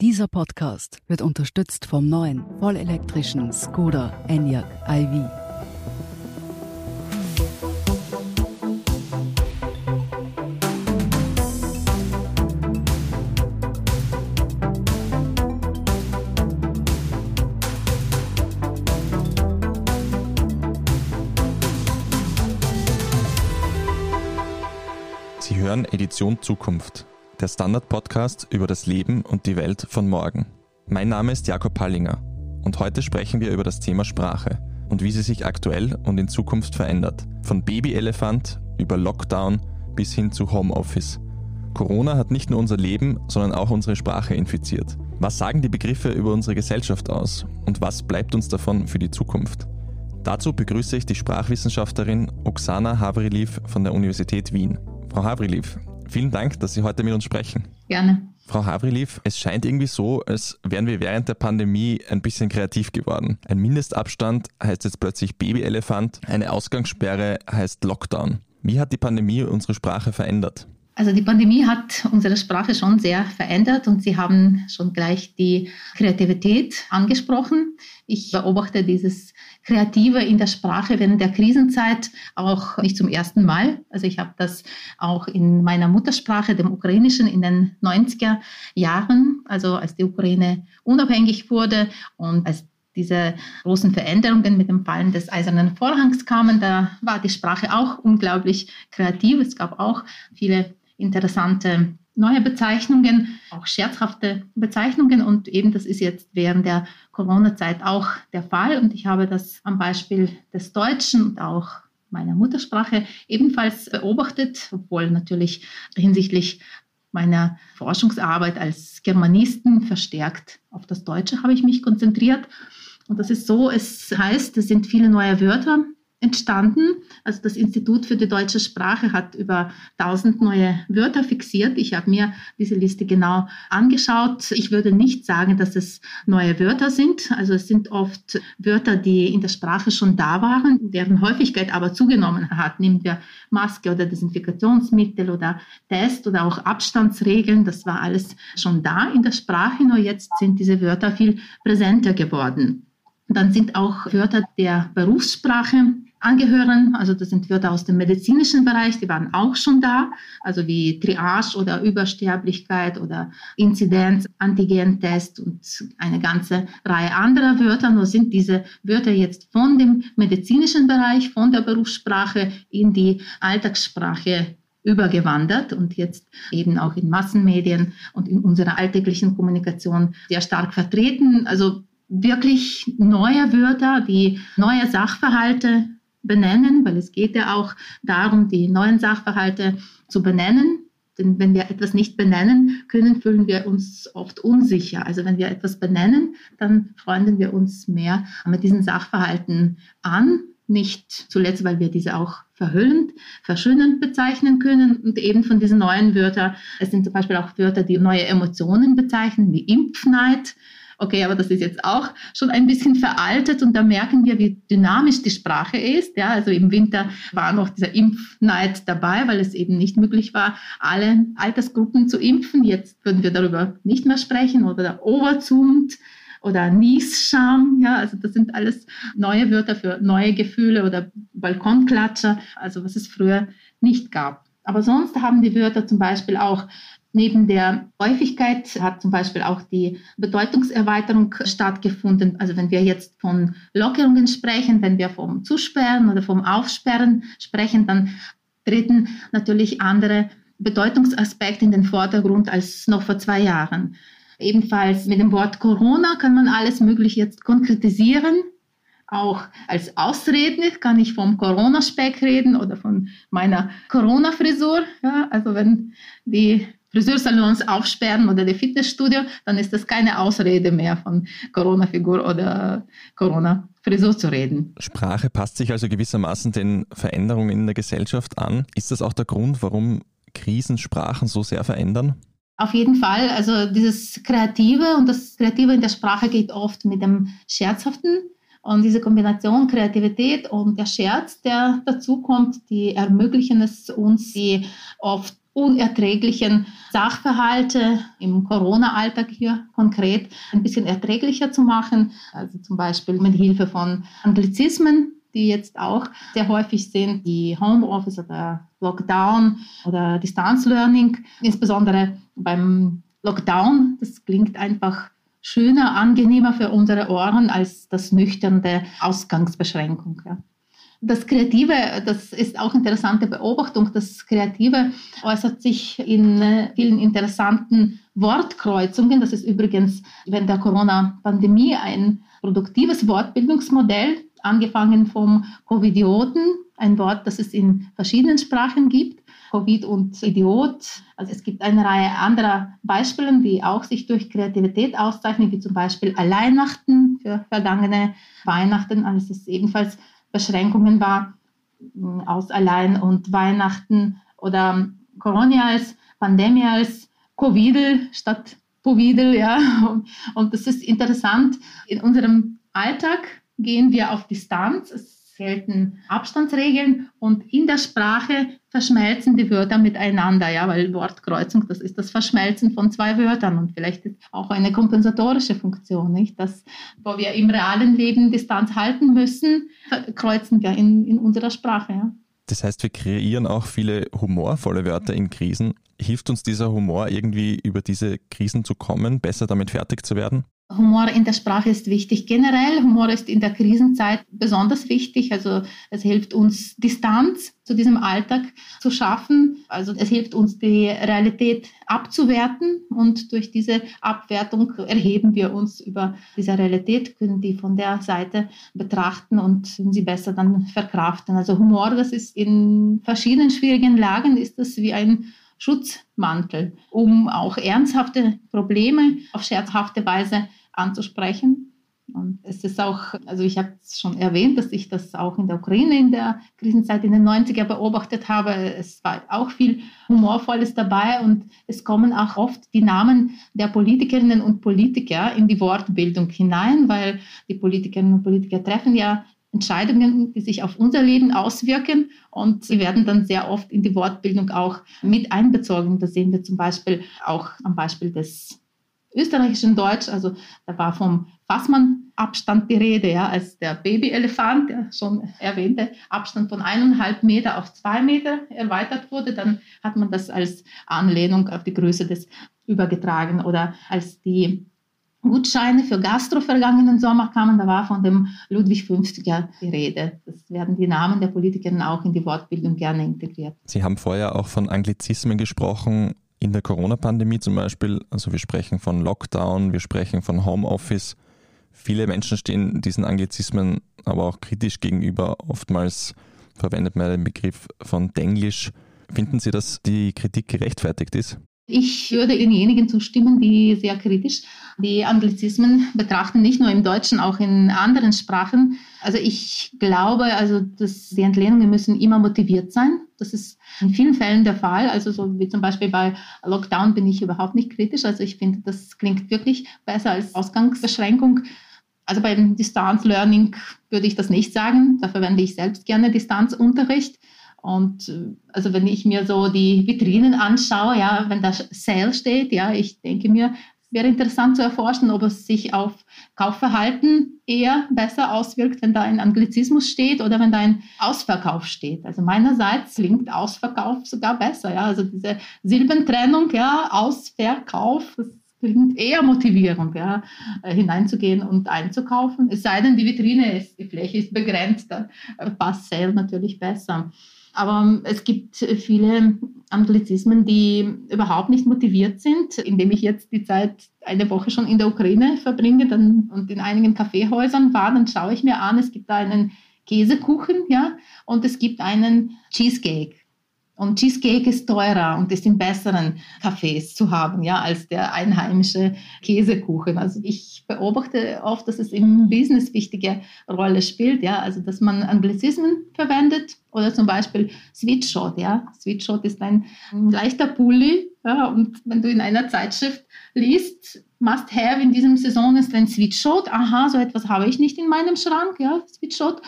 Dieser Podcast wird unterstützt vom neuen vollelektrischen Skoda Enyaq iV. Sie hören Edition Zukunft, der Standard-Podcast über das Leben und die Welt von morgen. Mein Name ist Jakob Pallinger und heute sprechen wir über das Thema Sprache und wie sie sich aktuell und in Zukunft verändert. Von Babyelefant über Lockdown bis hin zu Homeoffice. Corona hat nicht nur unser Leben, sondern auch unsere Sprache infiziert. Was sagen die Begriffe über unsere Gesellschaft aus und was bleibt uns davon für die Zukunft? Dazu begrüße ich die Sprachwissenschaftlerin Oksana Havriliv von der Universität Wien. Frau Havriliv, vielen Dank, dass Sie heute mit uns sprechen. Gerne. Frau Havriliv, es scheint irgendwie so, als wären wir während der Pandemie ein bisschen kreativ geworden. Ein Mindestabstand heißt jetzt plötzlich Babyelefant, eine Ausgangssperre heißt Lockdown. Wie hat die Pandemie unsere Sprache verändert? Also die Pandemie hat unsere Sprache schon sehr verändert und Sie haben schon gleich die Kreativität angesprochen. Ich beobachte dieses Kreative in der Sprache während der Krisenzeit auch nicht zum ersten Mal. Also ich habe das auch in meiner Muttersprache, dem Ukrainischen, in den 90er Jahren, also als die Ukraine unabhängig wurde und als diese großen Veränderungen mit dem Fallen des Eisernen Vorhangs kamen, da war die Sprache auch unglaublich kreativ. Es gab auch viele interessante neue Bezeichnungen, auch scherzhafte Bezeichnungen. Und eben das ist jetzt während der Corona-Zeit auch der Fall. Und ich habe das am Beispiel des Deutschen und auch meiner Muttersprache ebenfalls beobachtet, obwohl natürlich hinsichtlich meiner Forschungsarbeit als Germanisten verstärkt auf das Deutsche habe ich mich konzentriert. Und das ist so, es heißt, es sind viele neue Wörter entstanden. Also das Institut für die deutsche Sprache hat über 1000 neue Wörter fixiert. Ich habe mir diese Liste genau angeschaut. Ich würde nicht sagen, dass es neue Wörter sind. Also es sind oft Wörter, die in der Sprache schon da waren, deren Häufigkeit aber zugenommen hat. Nehmen wir Maske oder Desinfektionsmittel oder Test oder auch Abstandsregeln. Das war alles schon da in der Sprache, nur jetzt sind diese Wörter viel präsenter geworden. Dann sind auch Wörter der Berufssprache angehören. Also das sind Wörter aus dem medizinischen Bereich, die waren auch schon da, also wie Triage oder Übersterblichkeit oder Inzidenz, Antigentest und eine ganze Reihe anderer Wörter. Nur sind diese Wörter jetzt von dem medizinischen Bereich, von der Berufssprache in die Alltagssprache übergewandert und jetzt eben auch in Massenmedien und in unserer alltäglichen Kommunikation sehr stark vertreten. Also wirklich neue Wörter, die neue Sachverhalte benennen, weil es geht ja auch darum, die neuen Sachverhalte zu benennen. Denn wenn wir etwas nicht benennen können, fühlen wir uns oft unsicher. Also wenn wir etwas benennen, dann freunden wir uns mehr mit diesen Sachverhalten an. Nicht zuletzt, weil wir diese auch verhüllend, verschönend bezeichnen können und eben von diesen neuen Wörtern. Es sind zum Beispiel auch Wörter, die neue Emotionen bezeichnen, wie Impfneid okay, aber das ist jetzt auch schon ein bisschen veraltet und da merken wir, wie dynamisch die Sprache ist. Ja, also im Winter war noch dieser Impfneid dabei, weil es eben nicht möglich war, alle Altersgruppen zu impfen. Jetzt würden wir darüber nicht mehr sprechen oder der Overzoomed oder Niesscham, ja, also das sind alles neue Wörter für neue Gefühle oder Balkonklatscher, also was es früher nicht gab. Aber sonst haben die Wörter zum Beispiel auch Neben der Häufigkeit hat zum Beispiel auch die Bedeutungserweiterung stattgefunden. Also wenn wir jetzt von Lockerungen sprechen, wenn wir vom Zusperren oder vom Aufsperren sprechen, dann treten natürlich andere Bedeutungsaspekte in den Vordergrund als noch vor zwei Jahren. Ebenfalls mit dem Wort Corona kann man alles Mögliche jetzt konkretisieren. Auch als Ausreden kann ich vom Corona-Speck reden oder von meiner Corona-Frisur. Ja, also wenn die Friseursalons aufsperren oder die Fitnessstudio, dann ist das keine Ausrede mehr von Corona-Figur oder Corona-Frisur zu reden. Sprache passt sich also gewissermaßen den Veränderungen in der Gesellschaft an. Ist das auch der Grund, warum Krisensprachen so sehr verändern? Auf jeden Fall. Also dieses Kreative und das Kreative in der Sprache geht oft mit dem Scherzhaften. Und diese Kombination Kreativität und der Scherz, der dazu kommt, die ermöglichen es uns, die oft unerträglichen Sachverhalte im Corona-Alltag hier konkret ein bisschen erträglicher zu machen. Also zum Beispiel mit Hilfe von Anglizismen, die jetzt auch sehr häufig sind, die Homeoffice oder Lockdown oder Distance Learning, insbesondere beim Lockdown. Das klingt einfach schöner, angenehmer für unsere Ohren als das nüchterne Ausgangsbeschränkung. Ja. Das Kreative, das ist auch interessante Beobachtung. Das Kreative äußert sich in äh, vielen interessanten Wortkreuzungen. Das ist übrigens während der Corona-Pandemie ein produktives Wortbildungsmodell, angefangen vom Covidioten, ein Wort, das es in verschiedenen Sprachen gibt. Covid und Idiot. Also es gibt eine Reihe anderer Beispiele, die auch sich durch Kreativität auszeichnen, wie zum Beispiel Alleinachten für vergangene Weihnachten, als es ebenfalls Beschränkungen war aus Allein und Weihnachten oder Corona als Pandemie als Covid statt Covid, ja. Und das ist interessant. In unserem Alltag gehen wir auf Distanz. Es gelten Abstandsregeln und in der Sprache verschmelzen die Wörter miteinander, ja, weil Wortkreuzung, das ist das Verschmelzen von zwei Wörtern und vielleicht ist auch eine kompensatorische Funktion, nicht? Dass, wo wir im realen Leben Distanz halten müssen, kreuzen wir in, in unserer Sprache, ja. Das heißt, wir kreieren auch viele humorvolle Wörter in Krisen. Hilft uns dieser Humor irgendwie über diese Krisen zu kommen, besser damit fertig zu werden? Humor in der Sprache ist wichtig. Generell, Humor ist in der Krisenzeit besonders wichtig. Also es hilft uns, Distanz zu diesem Alltag zu schaffen. Also es hilft uns, die Realität abzuwerten. Und durch diese Abwertung erheben wir uns über diese Realität, können die von der Seite betrachten und sie besser dann verkraften. Also Humor, das ist in verschiedenen schwierigen Lagen, ist das wie ein Schutzmantel, um auch ernsthafte Probleme auf scherzhafte Weise anzusprechen. Und es ist auch, also ich habe es schon erwähnt, dass ich das auch in der Ukraine in der Krisenzeit in den 90er beobachtet habe. Es war auch viel Humorvolles dabei und es kommen auch oft die Namen der Politikerinnen und Politiker in die Wortbildung hinein, weil die Politikerinnen und Politiker treffen ja Entscheidungen, die sich auf unser Leben auswirken und sie werden dann sehr oft in die Wortbildung auch mit einbezogen. Das sehen wir zum Beispiel auch am Beispiel des österreichischen Deutsch, also da war vom Fassmann-Abstand die Rede, ja, als der Babyelefant, der schon erwähnte Abstand von eineinhalb Meter auf zwei Meter erweitert wurde, dann hat man das als Anlehnung auf die Größe des übergetragen oder als die Gutscheine für Gastro vergangenen Sommer kamen, da war von dem Ludwig 50er die Rede. Das werden die Namen der Politikerinnen auch in die Wortbildung gerne integriert. Sie haben vorher auch von Anglizismen gesprochen in der Corona-Pandemie zum Beispiel, also wir sprechen von Lockdown, wir sprechen von Homeoffice. Viele Menschen stehen diesen Anglizismen aber auch kritisch gegenüber. Oftmals verwendet man den Begriff von Denglisch. Finden Sie, dass die Kritik gerechtfertigt ist? Ich würde denjenigen zustimmen, die sehr kritisch die Anglizismen betrachten, nicht nur im Deutschen, auch in anderen Sprachen. Also ich glaube, also dass die Entlehnungen müssen immer motiviert sein. Das ist in vielen Fällen der Fall. Also so wie zum Beispiel bei Lockdown bin ich überhaupt nicht kritisch. Also ich finde, das klingt wirklich besser als Ausgangsbeschränkung. Also beim Distance Learning würde ich das nicht sagen. Da verwende ich selbst gerne Distanzunterricht. Und äh, also wenn ich mir so die Vitrinen anschaue, ja, wenn da Sale steht, ja, ich denke mir, es wäre interessant zu erforschen, ob es sich auf Kaufverhalten eher besser auswirkt, wenn da ein Anglizismus steht oder wenn da ein Ausverkauf steht. Also meinerseits klingt Ausverkauf sogar besser, ja, also diese Silbentrennung, ja, Ausverkauf, das klingt eher motivierend, ja, äh, hineinzugehen und einzukaufen. Es sei denn, die Vitrine ist, die Fläche ist begrenzt, dann passt Sale natürlich besser. Aber es gibt viele Anglizismen, die überhaupt nicht motiviert sind. Indem ich jetzt die Zeit eine Woche schon in der Ukraine verbringe dann, und in einigen Kaffeehäusern war, dann schaue ich mir an, es gibt da einen Käsekuchen, ja, und es gibt einen Cheesecake. Und Cheesecake ist teurer und ist in besseren Cafés zu haben, ja, als der einheimische Käsekuchen. Also ich beobachte oft, dass es im Business wichtige Rolle spielt, ja, also dass man Anglizismen verwendet oder zum Beispiel Sweetshot, ja. Sweetshot ist ein leichter Pulli, Ja, und wenn du in einer Zeitschrift liest, must have in diesem Saison ist ein Sweatshot. Aha, so etwas habe ich nicht in meinem Schrank, ja, Sweatshot.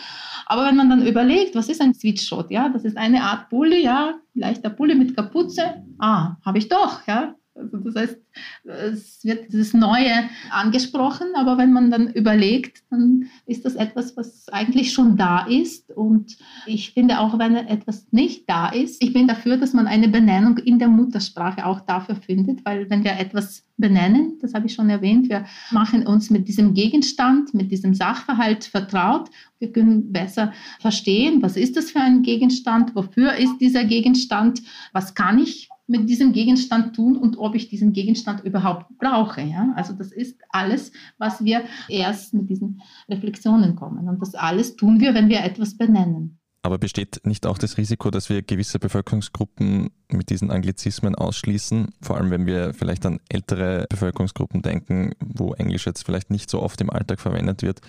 Aber wenn man dann überlegt, was ist ein Sweatshot? Ja, das ist eine Art Pulli, ja, leichter Pulli mit Kapuze. Ah, habe ich doch, ja. Also das heißt, es wird dieses Neue angesprochen, aber wenn man dann überlegt, dann ist das etwas, was eigentlich schon da ist. Und ich finde auch, wenn etwas nicht da ist, ich bin dafür, dass man eine Benennung in der Muttersprache auch dafür findet, weil wenn wir etwas benennen, das habe ich schon erwähnt, wir machen uns mit diesem Gegenstand, mit diesem Sachverhalt vertraut. Wir können besser verstehen, was ist das für ein Gegenstand, wofür ist dieser Gegenstand, was kann ich mit diesem Gegenstand tun und ob ich diesen Gegenstand überhaupt brauche. Ja? Also das ist alles, was wir erst mit diesen Reflexionen kommen. Und das alles tun wir, wenn wir etwas benennen. Aber besteht nicht auch das Risiko, dass wir gewisse Bevölkerungsgruppen mit diesen Anglizismen ausschließen? Vor allem, wenn wir vielleicht an ältere Bevölkerungsgruppen denken, wo Englisch jetzt vielleicht nicht so oft im Alltag verwendet wird.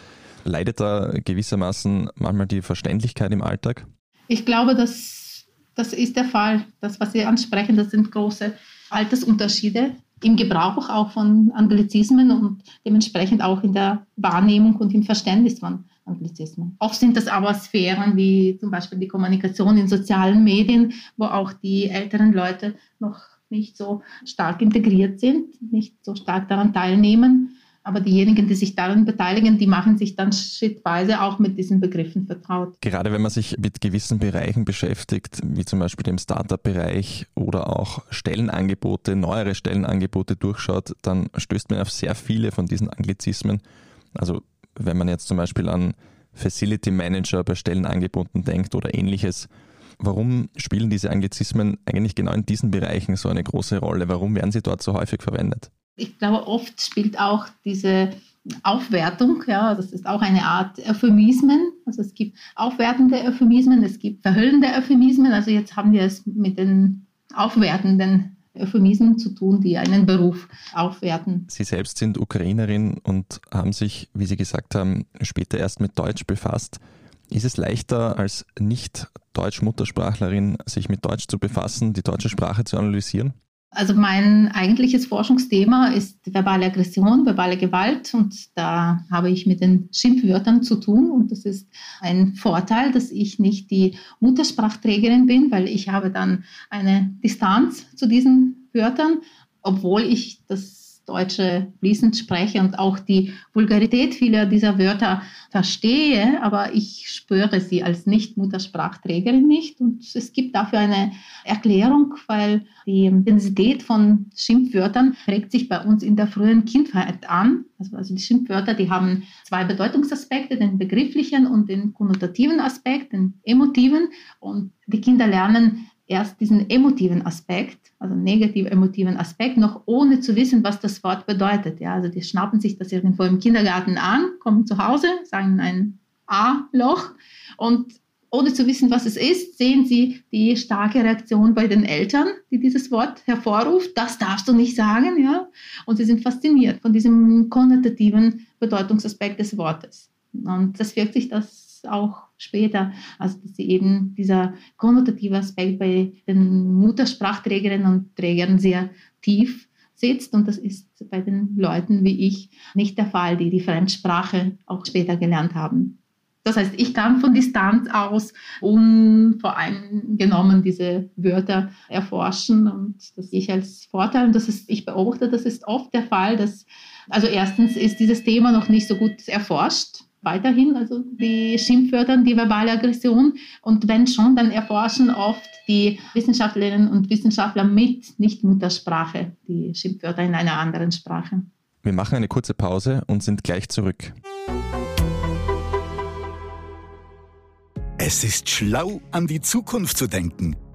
Leidet da gewissermaßen manchmal die Verständlichkeit im Alltag? Ich glaube, dass das ist der Fall. Das, was Sie ansprechen, das sind große Altersunterschiede im Gebrauch auch von Anglizismen und dementsprechend auch in der Wahrnehmung und im Verständnis von Anglizismen. Oft sind das aber Sphären wie zum Beispiel die Kommunikation in sozialen Medien, wo auch die älteren Leute noch nicht so stark integriert sind, nicht so stark daran teilnehmen. Aber diejenigen, die sich daran beteiligen, die machen sich dann schrittweise auch mit diesen Begriffen vertraut. Gerade wenn man sich mit gewissen Bereichen beschäftigt, wie zum Beispiel dem Startup-Bereich oder auch Stellenangebote, neuere Stellenangebote durchschaut, dann stößt man auf sehr viele von diesen Anglizismen. Also wenn man jetzt zum Beispiel an Facility Manager bei Stellenangeboten denkt oder ähnliches, Warum spielen diese Anglizismen eigentlich genau in diesen Bereichen so eine große Rolle? Warum werden sie dort so häufig verwendet? Ich glaube, oft spielt auch diese Aufwertung, ja, das ist auch eine Art Euphemismen. Also es gibt aufwertende Euphemismen, es gibt verhüllende Euphemismen. Also jetzt haben wir es mit den aufwertenden Euphemismen zu tun, die einen Beruf aufwerten. Sie selbst sind Ukrainerin und haben sich, wie Sie gesagt haben, später erst mit Deutsch befasst. Ist es leichter als Nicht-Deutsch-Muttersprachlerin, sich mit Deutsch zu befassen, die deutsche Sprache zu analysieren? Also mein eigentliches Forschungsthema ist verbale Aggression, verbale Gewalt. Und da habe ich mit den Schimpfwörtern zu tun. Und das ist ein Vorteil, dass ich nicht die Muttersprachträgerin bin, weil ich habe dann eine Distanz zu diesen Wörtern, obwohl ich das Deutsche fließend spreche und auch die Vulgarität vieler dieser Wörter verstehe, aber ich spüre sie als Nicht-Muttersprachträgerin nicht. Und es gibt dafür eine Erklärung, weil die Intensität von Schimpfwörtern prägt sich bei uns in der frühen Kindheit an. Also, also die Schimpfwörter, die haben zwei Bedeutungsaspekte, den begrifflichen und den konnotativen Aspekt, den emotiven. Und die Kinder lernen erst diesen emotiven Aspekt, also negativ emotiven Aspekt, noch ohne zu wissen, was das Wort bedeutet. Ja, also die schnappen sich das irgendwo im Kindergarten an, kommen zu Hause, sagen ein A-Loch und ohne zu wissen, was es ist, sehen sie die starke Reaktion bei den Eltern, die dieses Wort hervorruft. Das darfst du nicht sagen, ja. Und sie sind fasziniert von diesem konnotativen Bedeutungsaspekt des Wortes. Und das wirkt sich das auch später. Also dass eben dieser konnotative Aspekt bei den Muttersprachträgerinnen und Trägern sehr tief sitzt und das ist bei den Leuten wie ich nicht der Fall, die die Fremdsprache auch später gelernt haben. Das heißt, ich kann von Distanz aus unvoreingenommen diese Wörter erforschen und das sehe ich als Vorteil. Und das ist, ich beobachte, das ist oft der Fall, dass, also erstens ist dieses Thema noch nicht so gut erforscht weiterhin, also die Schimpfwörter, die verbale Aggression. Und wenn schon, dann erforschen oft die Wissenschaftlerinnen und Wissenschaftler mit Nicht-Muttersprache die Schimpfwörter in einer anderen Sprache. Wir machen eine kurze Pause und sind gleich zurück. Es ist schlau, an die Zukunft zu denken,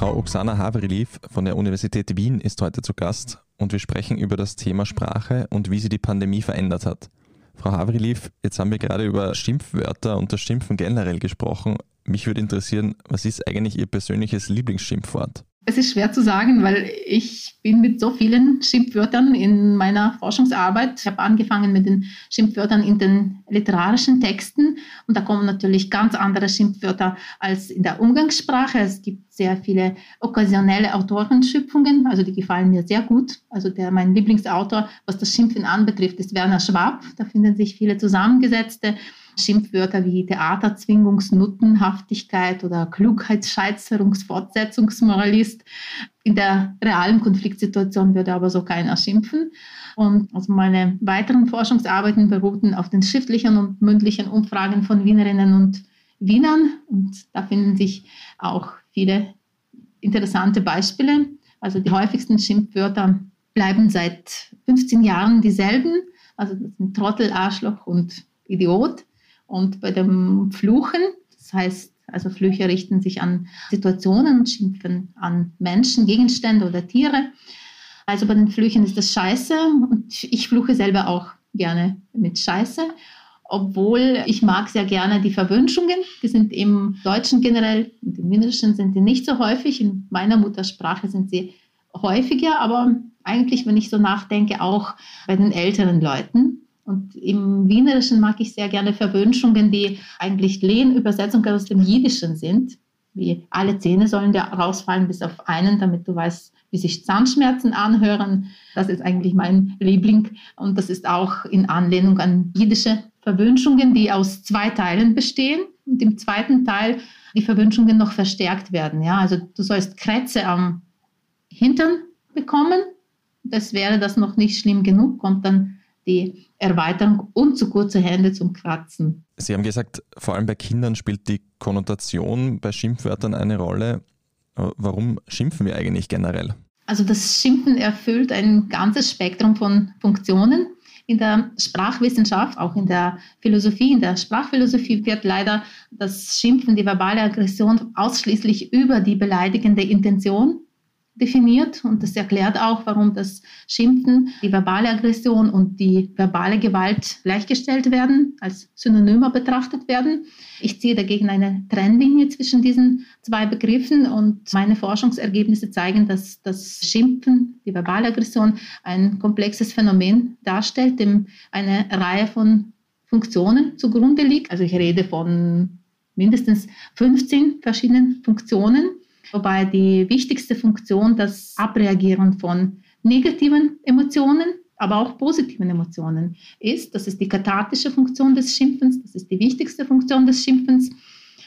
Frau Oksana Havriliv von der Universität Wien ist heute zu Gast und wir sprechen über das Thema Sprache und wie sie die Pandemie verändert hat. Frau Havriliv, jetzt haben wir gerade über Schimpfwörter und das Schimpfen generell gesprochen. Mich würde interessieren, was ist eigentlich Ihr persönliches Lieblingsschimpfwort? Es ist schwer zu sagen, weil ich bin mit so vielen Schimpfwörtern in meiner Forschungsarbeit. Ich habe angefangen mit den Schimpfwörtern in den literarischen Texten und da kommen natürlich ganz andere Schimpfwörter als in der Umgangssprache. Es gibt sehr viele okkasionelle Autorenschöpfungen, also die gefallen mir sehr gut. Also der mein Lieblingsautor, was das Schimpfen anbetrifft, ist Werner Schwab. Da finden sich viele zusammengesetzte Schimpfwörter wie Theaterzwingungsnuttenhaftigkeit oder Klugheitsscheißerungsfortsetzungsmoralist. In der realen Konfliktsituation würde aber so keiner schimpfen. Und also meine weiteren Forschungsarbeiten beruhten auf den schriftlichen und mündlichen Umfragen von Wienerinnen und Wienern. Und da finden sich auch viele interessante Beispiele. Also die häufigsten Schimpfwörter bleiben seit 15 Jahren dieselben. Also das sind Trottel, Arschloch und Idiot. Und bei dem Fluchen, das heißt, also Flüche richten sich an Situationen schimpfen an Menschen, Gegenstände oder Tiere. Also bei den Flüchen ist das Scheiße und ich fluche selber auch gerne mit Scheiße, obwohl ich mag sehr gerne die Verwünschungen. Die sind im Deutschen generell und im Wienerischen sind die nicht so häufig. In meiner Muttersprache sind sie häufiger, aber eigentlich, wenn ich so nachdenke, auch bei den älteren Leuten. Und im Wienerischen mag ich sehr gerne Verwünschungen, die eigentlich Lehnübersetzungen aus dem Jiddischen sind. Wie alle Zähne sollen dir rausfallen, bis auf einen, damit du weißt, wie sich Zahnschmerzen anhören. Das ist eigentlich mein Liebling. Und das ist auch in Anlehnung an jiddische Verwünschungen, die aus zwei Teilen bestehen. Und im zweiten Teil die Verwünschungen noch verstärkt werden. Ja, also du sollst Krätze am Hintern bekommen. Das wäre das noch nicht schlimm genug, kommt dann die Erweiterung und zu kurze Hände zum Kratzen. Sie haben gesagt, vor allem bei Kindern spielt die Konnotation bei Schimpfwörtern eine Rolle. Warum schimpfen wir eigentlich generell? Also das Schimpfen erfüllt ein ganzes Spektrum von Funktionen. In der Sprachwissenschaft, auch in der Philosophie, in der Sprachphilosophie wird leider das Schimpfen, die verbale Aggression ausschließlich über die beleidigende Intention definiert und das erklärt auch, warum das Schimpfen, die verbale Aggression und die verbale Gewalt gleichgestellt werden, als Synonyme betrachtet werden. Ich ziehe dagegen eine Trennlinie zwischen diesen zwei Begriffen und meine Forschungsergebnisse zeigen, dass das Schimpfen, die verbale Aggression, ein komplexes Phänomen darstellt, dem eine Reihe von Funktionen zugrunde liegt. Also ich rede von mindestens 15 verschiedenen Funktionen wobei die wichtigste Funktion das Abreagieren von negativen Emotionen, aber auch positiven Emotionen ist. Das ist die kathartische Funktion des Schimpfens, das ist die wichtigste Funktion des Schimpfens.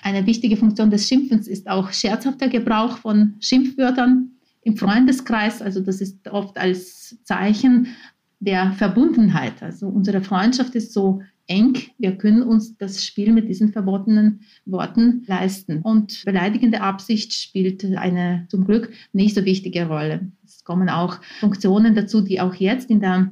Eine wichtige Funktion des Schimpfens ist auch scherzhafter Gebrauch von Schimpfwörtern im Freundeskreis. Also das ist oft als Zeichen der Verbundenheit. Also unsere Freundschaft ist so eng. Wir können uns das Spiel mit diesen verbotenen Worten leisten. Und beleidigende Absicht spielt eine zum Glück nicht so wichtige Rolle. Es kommen auch Funktionen dazu, die auch jetzt in der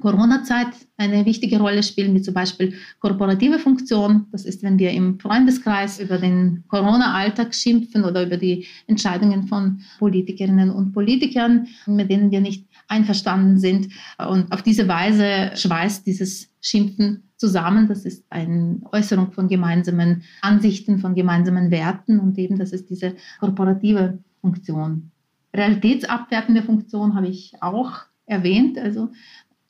Corona-Zeit eine wichtige Rolle spielen, wie zum Beispiel korporative Funktion. Das ist, wenn wir im Freundeskreis über den Corona-Alltag schimpfen oder über die Entscheidungen von Politikerinnen und Politikern, mit denen wir nicht einverstanden sind. Und auf diese Weise schweißt dieses Schimpfen zusammen. Das ist eine Äußerung von gemeinsamen Ansichten, von gemeinsamen Werten und eben das ist diese korporative Funktion. Realitätsabwertende Funktion habe ich auch erwähnt, also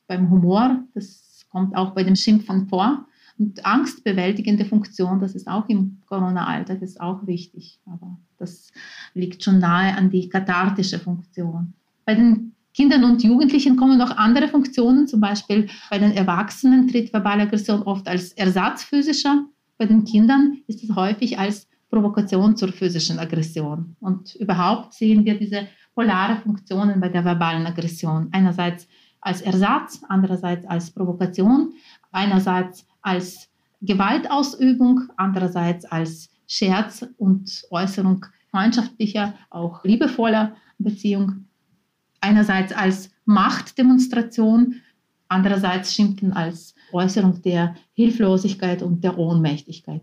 beim Humor, das kommt auch bei dem Schimpfen vor. Und angstbewältigende Funktion, das ist auch im Corona-Alltag, ist auch wichtig. Aber das liegt schon nahe an die kathartische Funktion. Bei den Kindern und Jugendlichen kommen noch andere Funktionen, zum Beispiel bei den Erwachsenen tritt verbale Aggression oft als Ersatz physischer, bei den Kindern ist es häufig als Provokation zur physischen Aggression. Und überhaupt sehen wir diese polare Funktionen bei der verbalen Aggression. Einerseits als Ersatz, andererseits als Provokation, einerseits als Gewaltausübung, andererseits als Scherz und Äußerung freundschaftlicher, auch liebevoller Beziehung einerseits als Machtdemonstration, andererseits Schimpfen als Äußerung der Hilflosigkeit und der Ohnmächtigkeit.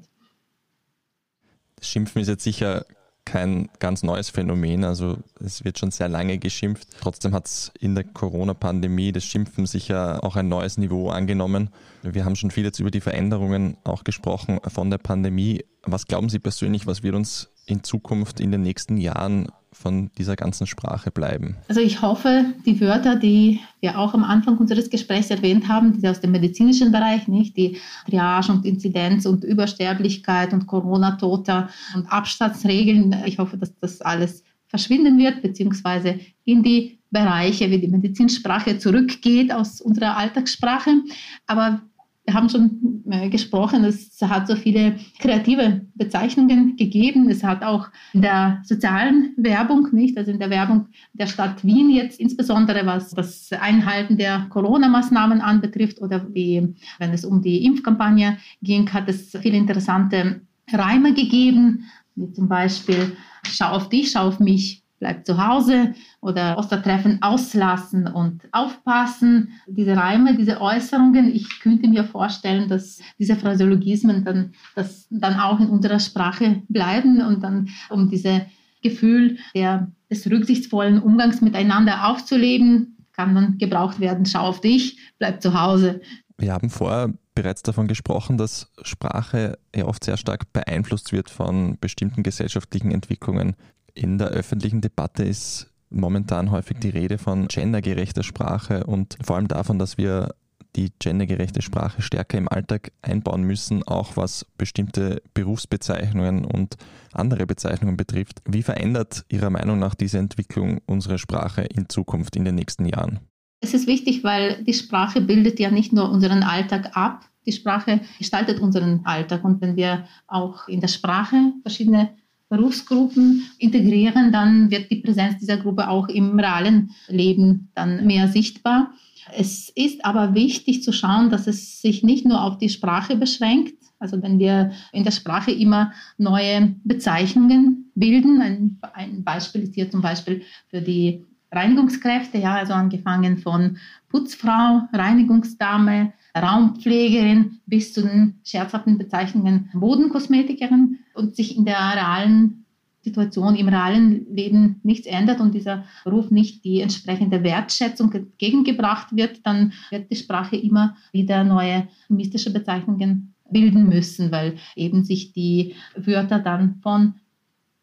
Das Schimpfen ist jetzt sicher kein ganz neues Phänomen. Also es wird schon sehr lange geschimpft. Trotzdem hat es in der Corona-Pandemie das Schimpfen sicher auch ein neues Niveau angenommen. Wir haben schon viel jetzt über die Veränderungen auch gesprochen von der Pandemie. Was glauben Sie persönlich, was wird uns in Zukunft in den nächsten Jahren von dieser ganzen Sprache bleiben? Also ich hoffe, die Wörter, die wir auch am Anfang unseres Gesprächs erwähnt haben, die aus dem medizinischen Bereich, nicht die Triage und Inzidenz und Übersterblichkeit und Corona-Toter und Abstandsregeln, ich hoffe, dass das alles verschwinden wird, beziehungsweise in die Bereiche wie die Medizinsprache zurückgeht aus unserer Alltagssprache. Aber wir haben schon äh, gesprochen, es hat so viele kreative Bezeichnungen gegeben. Es hat auch in der sozialen Werbung, nicht, also in der Werbung der Stadt Wien jetzt insbesondere, was das Einhalten der Corona-Maßnahmen anbetrifft oder wie, wenn es um die Impfkampagne ging, hat es viele interessante Reime gegeben, wie zum Beispiel Schau auf dich, schau auf mich, bleib zu Hause oder Ostertreffen auslassen und aufpassen. Diese Reime, diese Äußerungen, ich könnte mir vorstellen, dass diese Phraseologismen dann, das dann auch in unserer Sprache bleiben und dann um dieses Gefühl der, des rücksichtsvollen Umgangs miteinander aufzuleben, kann dann gebraucht werden, schau auf dich, bleib zu Hause. Wir haben vorher bereits davon gesprochen, dass Sprache ja oft sehr stark beeinflusst wird von bestimmten gesellschaftlichen Entwicklungen in der öffentlichen Debatte ist momentan häufig die Rede von gendergerechter Sprache und vor allem davon, dass wir die gendergerechte Sprache stärker im Alltag einbauen müssen, auch was bestimmte Berufsbezeichnungen und andere Bezeichnungen betrifft. Wie verändert Ihrer Meinung nach diese Entwicklung unsere Sprache in Zukunft in den nächsten Jahren? Es ist wichtig, weil die Sprache bildet ja nicht nur unseren Alltag ab, die Sprache gestaltet unseren Alltag. Und wenn wir auch in der Sprache verschiedene Berufsgruppen integrieren, dann wird die Präsenz dieser Gruppe auch im realen Leben dann mehr sichtbar. Es ist aber wichtig zu schauen, dass es sich nicht nur auf die Sprache beschränkt. Also wenn wir in der Sprache immer neue Bezeichnungen bilden, ein, ein Beispiel ist hier zum Beispiel für die Reinigungskräfte, ja, also angefangen von Putzfrau, Reinigungsdame, Raumpflegerin bis zu den scherzhaften Bezeichnungen Bodenkosmetikerin und sich in der realen Situation im realen Leben nichts ändert und dieser Beruf nicht die entsprechende Wertschätzung entgegengebracht wird, dann wird die Sprache immer wieder neue mystische Bezeichnungen bilden müssen, weil eben sich die Wörter dann von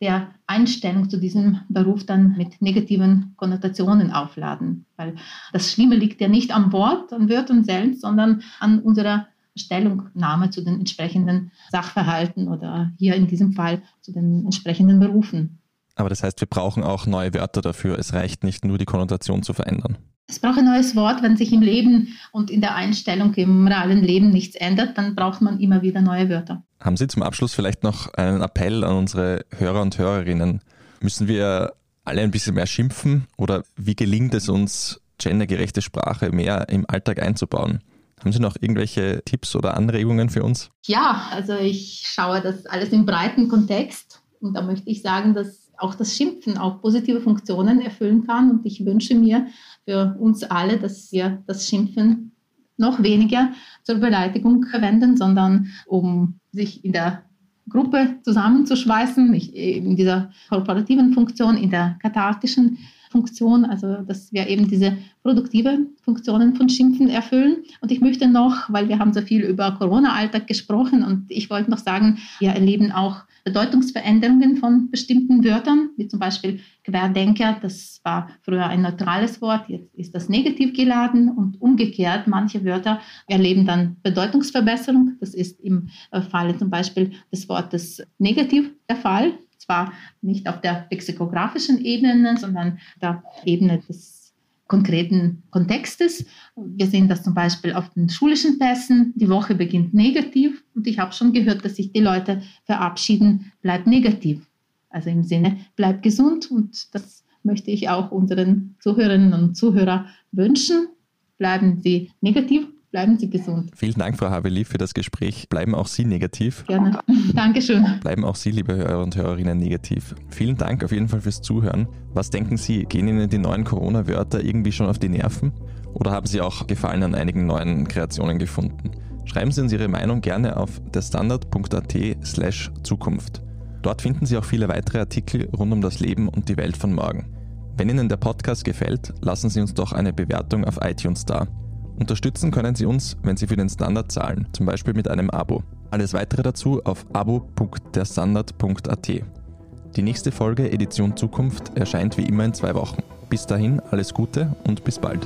der Einstellung zu diesem Beruf dann mit negativen Konnotationen aufladen. Weil das Schlimme liegt ja nicht am Wort, an Wörtern selbst, sondern an unserer Stellungnahme zu den entsprechenden Sachverhalten oder hier in diesem Fall zu den entsprechenden Berufen. Aber das heißt, wir brauchen auch neue Wörter dafür. Es reicht nicht nur, die Konnotation zu verändern. Es braucht ein neues Wort, wenn sich im Leben und in der Einstellung im realen Leben nichts ändert, dann braucht man immer wieder neue Wörter. Haben Sie zum Abschluss vielleicht noch einen Appell an unsere Hörer und Hörerinnen? Müssen wir alle ein bisschen mehr schimpfen oder wie gelingt es uns, gendergerechte Sprache mehr im Alltag einzubauen? Haben Sie noch irgendwelche Tipps oder Anregungen für uns? Ja, also ich schaue das alles im breiten Kontext und da möchte ich sagen, dass auch das Schimpfen auch positive Funktionen erfüllen kann. Und ich wünsche mir für uns alle, dass wir das Schimpfen noch weniger zur Beleidigung verwenden, sondern um sich in der Gruppe zusammenzuschweißen, in dieser korporativen Funktion, in der kathartischen Funktion, also dass wir eben diese produktive Funktionen von Schimpfen erfüllen. Und ich möchte noch, weil wir haben so viel über Corona-Alltag gesprochen und ich wollte noch sagen, wir erleben auch Bedeutungsveränderungen von bestimmten Wörtern, wie zum Beispiel Querdenker, das war früher ein neutrales Wort, jetzt ist das negativ geladen und umgekehrt, manche Wörter erleben dann Bedeutungsverbesserung, das ist im Falle zum Beispiel des Wortes negativ der Fall, zwar nicht auf der lexikografischen Ebene, sondern der Ebene des konkreten Kontextes. Wir sehen das zum Beispiel auf den schulischen Pässen. Die Woche beginnt negativ und ich habe schon gehört, dass sich die Leute verabschieden, bleibt negativ. Also im Sinne, bleibt gesund und das möchte ich auch unseren Zuhörerinnen und Zuhörern wünschen. Bleiben Sie negativ Bleiben Sie gesund. Vielen Dank, Frau Haveli, für das Gespräch. Bleiben auch Sie negativ. Gerne. Dankeschön. Bleiben auch Sie, liebe Hörer und Hörerinnen, negativ. Vielen Dank auf jeden Fall fürs Zuhören. Was denken Sie, gehen Ihnen die neuen Corona-Wörter irgendwie schon auf die Nerven? Oder haben Sie auch Gefallen an einigen neuen Kreationen gefunden? Schreiben Sie uns Ihre Meinung gerne auf derstandard.at slash Zukunft. Dort finden Sie auch viele weitere Artikel rund um das Leben und die Welt von morgen. Wenn Ihnen der Podcast gefällt, lassen Sie uns doch eine Bewertung auf iTunes da. Unterstützen können Sie uns, wenn Sie für den Standard zahlen, zum Beispiel mit einem Abo. Alles weitere dazu auf abo.derstandard.at. Die nächste Folge Edition Zukunft erscheint wie immer in zwei Wochen. Bis dahin alles Gute und bis bald.